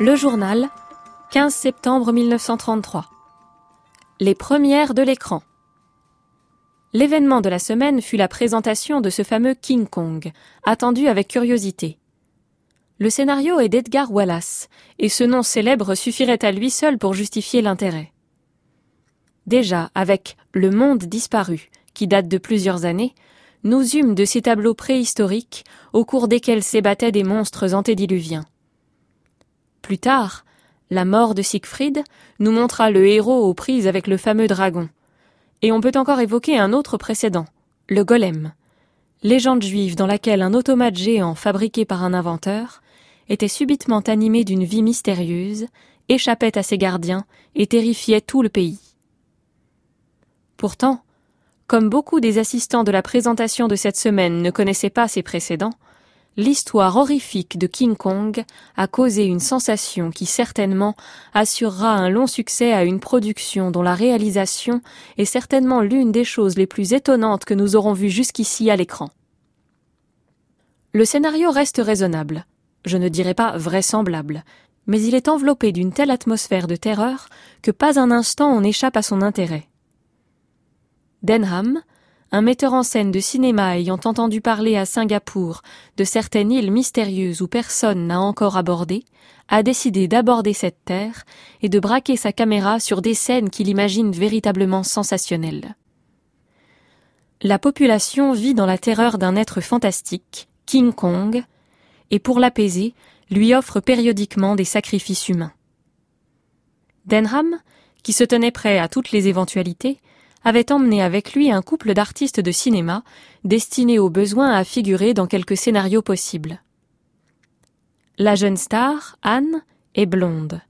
Le journal 15 septembre 1933. Les premières de l'écran. L'événement de la semaine fut la présentation de ce fameux King Kong, attendu avec curiosité. Le scénario est d'Edgar Wallace, et ce nom célèbre suffirait à lui seul pour justifier l'intérêt. Déjà, avec Le Monde disparu, qui date de plusieurs années, nous eûmes de ces tableaux préhistoriques au cours desquels s'ébattaient des monstres antédiluviens. Plus tard, la mort de Siegfried nous montra le héros aux prises avec le fameux dragon. Et on peut encore évoquer un autre précédent, le golem. Légende juive dans laquelle un automate géant fabriqué par un inventeur était subitement animé d'une vie mystérieuse, échappait à ses gardiens et terrifiait tout le pays. Pourtant, comme beaucoup des assistants de la présentation de cette semaine ne connaissaient pas ses précédents, l'histoire horrifique de King Kong a causé une sensation qui certainement assurera un long succès à une production dont la réalisation est certainement l'une des choses les plus étonnantes que nous aurons vues jusqu'ici à l'écran. Le scénario reste raisonnable, je ne dirais pas vraisemblable, mais il est enveloppé d'une telle atmosphère de terreur que pas un instant on échappe à son intérêt. Denham, un metteur en scène de cinéma ayant entendu parler à Singapour de certaines îles mystérieuses où personne n'a encore abordé, a décidé d'aborder cette terre et de braquer sa caméra sur des scènes qu'il imagine véritablement sensationnelles. La population vit dans la terreur d'un être fantastique, King Kong, et pour l'apaiser, lui offre périodiquement des sacrifices humains. Denham, qui se tenait prêt à toutes les éventualités, avait emmené avec lui un couple d'artistes de cinéma destinés au besoin à figurer dans quelques scénarios possibles. La jeune star, Anne, est blonde.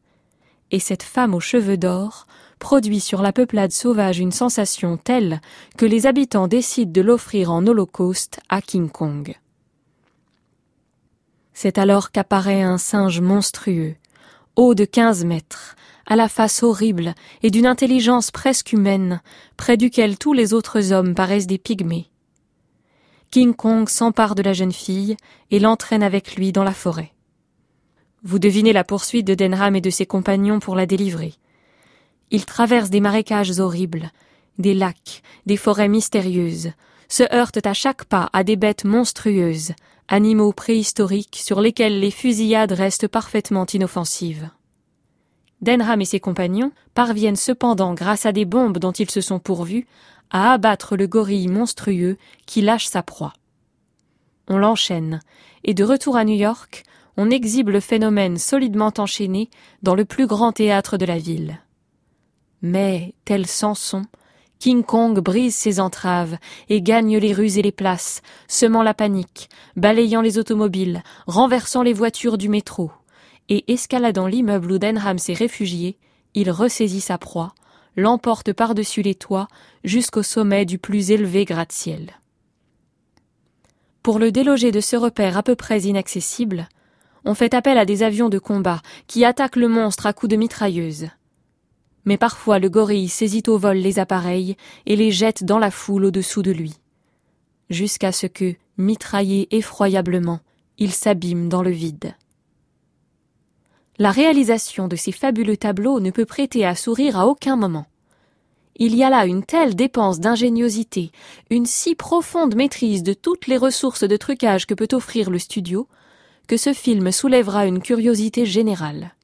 Et cette femme aux cheveux d'or produit sur la peuplade sauvage une sensation telle que les habitants décident de l'offrir en holocauste à King Kong. C'est alors qu'apparaît un singe monstrueux, haut de quinze mètres, à la face horrible et d'une intelligence presque humaine, près duquel tous les autres hommes paraissent des pygmées. King Kong s'empare de la jeune fille et l'entraîne avec lui dans la forêt. Vous devinez la poursuite de Denham et de ses compagnons pour la délivrer. Ils traversent des marécages horribles, des lacs, des forêts mystérieuses, se heurtent à chaque pas à des bêtes monstrueuses, animaux préhistoriques sur lesquels les fusillades restent parfaitement inoffensives. Denham et ses compagnons parviennent cependant, grâce à des bombes dont ils se sont pourvus, à abattre le gorille monstrueux qui lâche sa proie. On l'enchaîne, et de retour à New York, on exhibe le phénomène solidement enchaîné dans le plus grand théâtre de la ville. Mais, tel Samson, King Kong brise ses entraves et gagne les rues et les places, semant la panique, balayant les automobiles, renversant les voitures du métro et escaladant l'immeuble où Denham s'est réfugié, il ressaisit sa proie, l'emporte par-dessus les toits jusqu'au sommet du plus élevé gratte-ciel. Pour le déloger de ce repère à peu près inaccessible, on fait appel à des avions de combat qui attaquent le monstre à coups de mitrailleuse. Mais parfois le gorille saisit au vol les appareils et les jette dans la foule au-dessous de lui, jusqu'à ce que, mitraillé effroyablement, il s'abîme dans le vide. La réalisation de ces fabuleux tableaux ne peut prêter à sourire à aucun moment. Il y a là une telle dépense d'ingéniosité, une si profonde maîtrise de toutes les ressources de trucage que peut offrir le studio, que ce film soulèvera une curiosité générale.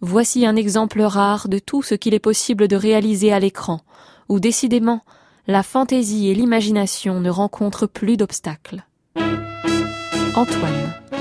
Voici un exemple rare de tout ce qu'il est possible de réaliser à l'écran, où décidément la fantaisie et l'imagination ne rencontrent plus d'obstacles. Antoine.